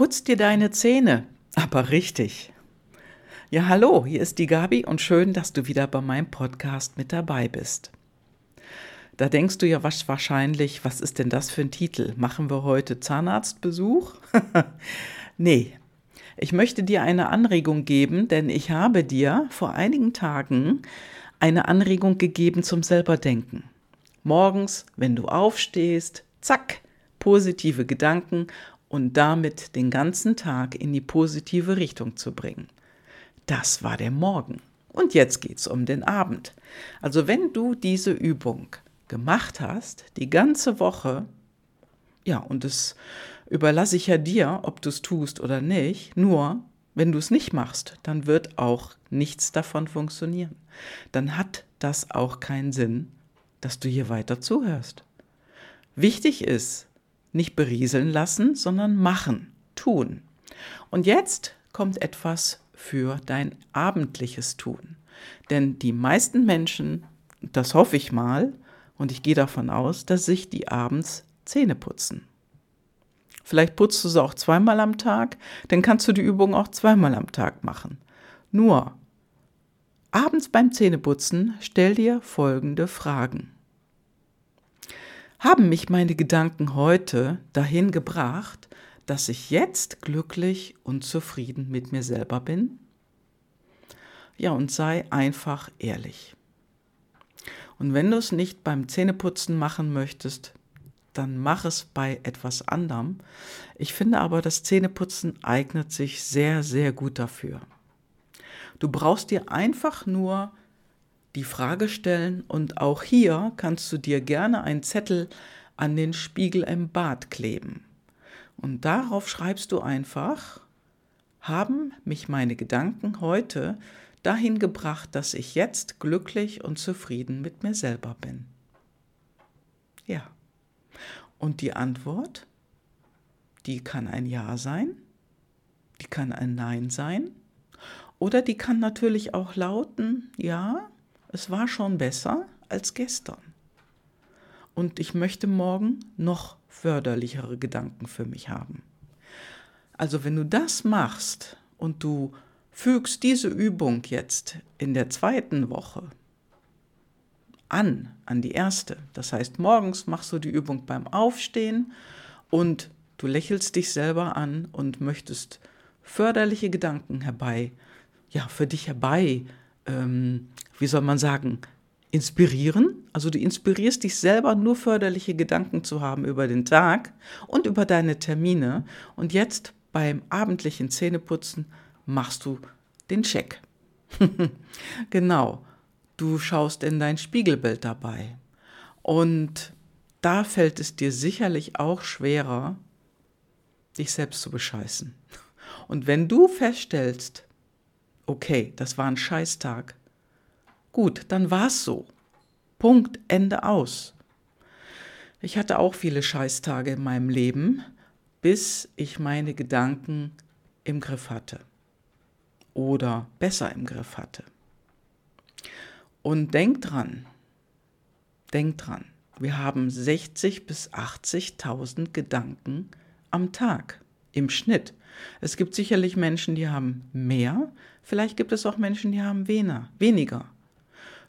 Putz dir deine Zähne, aber richtig. Ja, hallo, hier ist die Gabi und schön, dass du wieder bei meinem Podcast mit dabei bist. Da denkst du ja wahrscheinlich, was ist denn das für ein Titel? Machen wir heute Zahnarztbesuch? nee, ich möchte dir eine Anregung geben, denn ich habe dir vor einigen Tagen eine Anregung gegeben zum selberdenken. Morgens, wenn du aufstehst, zack, positive Gedanken und damit den ganzen Tag in die positive Richtung zu bringen. Das war der Morgen. Und jetzt geht's um den Abend. Also wenn du diese Übung gemacht hast, die ganze Woche, ja, und das überlasse ich ja dir, ob du es tust oder nicht, nur wenn du es nicht machst, dann wird auch nichts davon funktionieren. Dann hat das auch keinen Sinn, dass du hier weiter zuhörst. Wichtig ist, nicht berieseln lassen, sondern machen, tun. Und jetzt kommt etwas für dein abendliches Tun. Denn die meisten Menschen, das hoffe ich mal, und ich gehe davon aus, dass sich die abends Zähne putzen. Vielleicht putzt du sie auch zweimal am Tag, dann kannst du die Übung auch zweimal am Tag machen. Nur, abends beim Zähneputzen stell dir folgende Fragen. Haben mich meine Gedanken heute dahin gebracht, dass ich jetzt glücklich und zufrieden mit mir selber bin? Ja, und sei einfach ehrlich. Und wenn du es nicht beim Zähneputzen machen möchtest, dann mach es bei etwas anderem. Ich finde aber, das Zähneputzen eignet sich sehr, sehr gut dafür. Du brauchst dir einfach nur die Frage stellen und auch hier kannst du dir gerne einen Zettel an den Spiegel im Bad kleben. Und darauf schreibst du einfach, haben mich meine Gedanken heute dahin gebracht, dass ich jetzt glücklich und zufrieden mit mir selber bin? Ja. Und die Antwort, die kann ein Ja sein, die kann ein Nein sein oder die kann natürlich auch lauten, ja, es war schon besser als gestern. Und ich möchte morgen noch förderlichere Gedanken für mich haben. Also wenn du das machst und du fügst diese Übung jetzt in der zweiten Woche an, an die erste, das heißt morgens machst du die Übung beim Aufstehen und du lächelst dich selber an und möchtest förderliche Gedanken herbei, ja, für dich herbei ähm, wie soll man sagen, inspirieren. Also du inspirierst dich selber, nur förderliche Gedanken zu haben über den Tag und über deine Termine. Und jetzt beim abendlichen Zähneputzen machst du den Check. genau. Du schaust in dein Spiegelbild dabei. Und da fällt es dir sicherlich auch schwerer, dich selbst zu bescheißen. Und wenn du feststellst, okay, das war ein Scheißtag, Gut, dann war's so. Punkt, Ende aus. Ich hatte auch viele Scheißtage in meinem Leben, bis ich meine Gedanken im Griff hatte. Oder besser im Griff hatte. Und denk dran, denk dran, wir haben 60 bis 80.000 Gedanken am Tag im Schnitt. Es gibt sicherlich Menschen, die haben mehr, vielleicht gibt es auch Menschen, die haben weniger.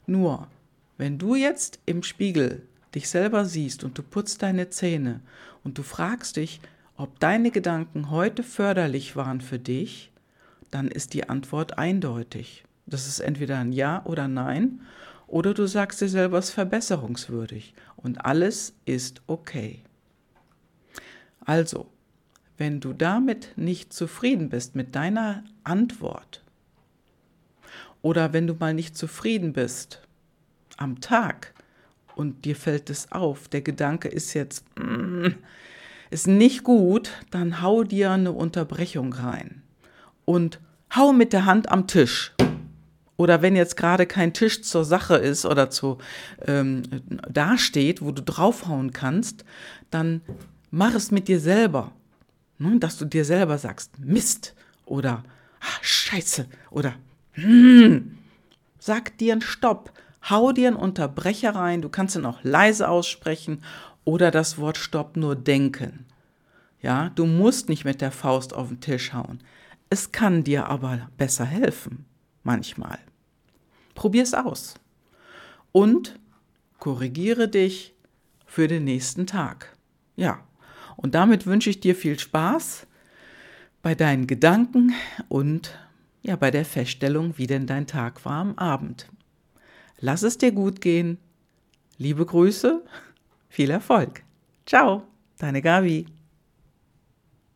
Nur, wenn du jetzt im Spiegel dich selber siehst und du putzt deine Zähne und du fragst dich, ob deine Gedanken heute förderlich waren für dich, dann ist die Antwort eindeutig. Das ist entweder ein Ja oder Nein, oder du sagst dir selber, es ist verbesserungswürdig und alles ist okay. Also, wenn du damit nicht zufrieden bist mit deiner Antwort, oder wenn du mal nicht zufrieden bist am Tag und dir fällt es auf, der Gedanke ist jetzt, mm, ist nicht gut, dann hau dir eine Unterbrechung rein und hau mit der Hand am Tisch. Oder wenn jetzt gerade kein Tisch zur Sache ist oder zu ähm, dasteht, wo du draufhauen kannst, dann mach es mit dir selber. Ne? Dass du dir selber sagst, Mist oder ah, Scheiße oder hm, sag dir einen Stopp, hau dir einen Unterbrecher rein, du kannst ihn auch leise aussprechen oder das Wort Stopp nur denken. Ja, du musst nicht mit der Faust auf den Tisch hauen. Es kann dir aber besser helfen, manchmal. Probier's aus. Und korrigiere dich für den nächsten Tag. Ja, und damit wünsche ich dir viel Spaß bei deinen Gedanken und ja, bei der Feststellung, wie denn dein Tag war am Abend. Lass es dir gut gehen. Liebe Grüße, viel Erfolg. Ciao, deine Gabi.